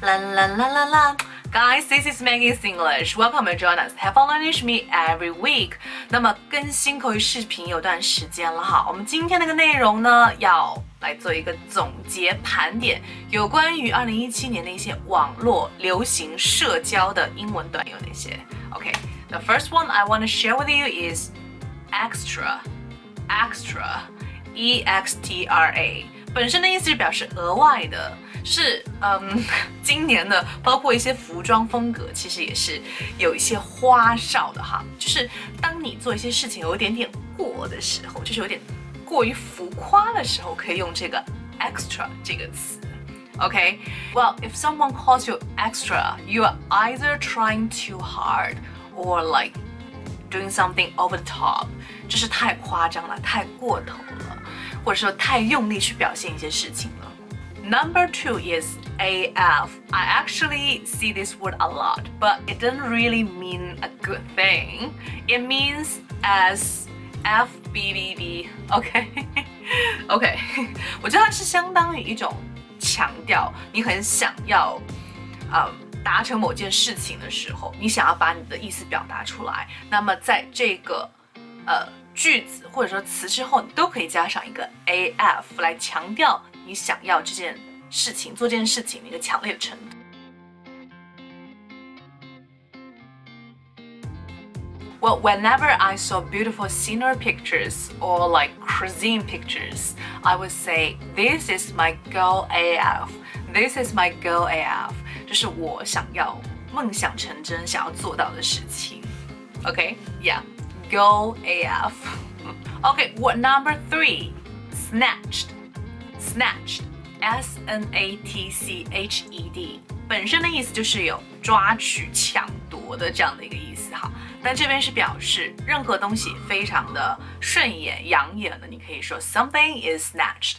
La la la la la. Guys, this is Maggie's English. Welcome to join us. Have fun learning with me every week. 那么更新口语视频有段时间了哈，我们今天那个内容呢，要来做一个总结盘点，有关于二零一七年的一些网络流行社交的英文短有哪些？Okay, the first one I want to share with you is extra, extra, e x t r a， 本身的意思是表示额外的。是，嗯，今年的包括一些服装风格，其实也是有一些花哨的哈。就是当你做一些事情有一点点过的时候，就是有点过于浮夸的时候，可以用这个 extra 这个词。OK，Well, if someone calls you extra, you are either trying too hard or like doing something over the top，就是太夸张了，太过头了，或者说太用力去表现一些事情了。Number two is AF. I actually see this word a lot, but it doesn't really mean a good thing. It means as FBBB. OK OK，我觉得它是相当于一种强调你很想要，呃，达成某件事情的时候，你想要把你的意思表达出来。那么在这个呃 句子或者说词之后，你都可以加上一个 AF 来强调。你想要这件事情做这件事情的一个强烈的程度。Well, whenever I saw beautiful scenery pictures or like cuisine pictures, I would say, "This is my goal AF. This is my goal AF." 这是我想要梦想成真想要做到的事情。Okay, yeah, goal AF. Okay, what number three? Snatched. snatched, s n a t c h e d，本身的意思就是有抓取、抢夺的这样的一个意思哈。但这边是表示任何东西非常的顺眼、养眼的，你可以说 something is snatched.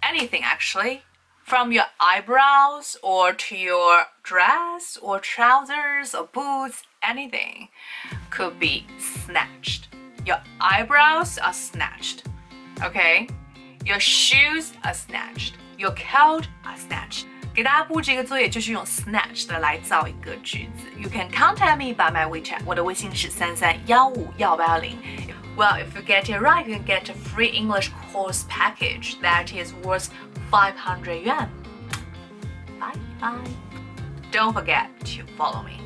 Anything actually. From your eyebrows or to your dress or trousers or boots, anything could be snatched. Your eyebrows are snatched. Okay? Your shoes are snatched. Your coat are snatched. 给大家布置一个作业，就是用 snatched 来造一个句子。You can contact me by my WeChat. 我的微信是三三幺五幺八幺零。 Well, if you get it right, you can get a free English course package that is worth 500 yuan. Bye bye. Don't forget to follow me.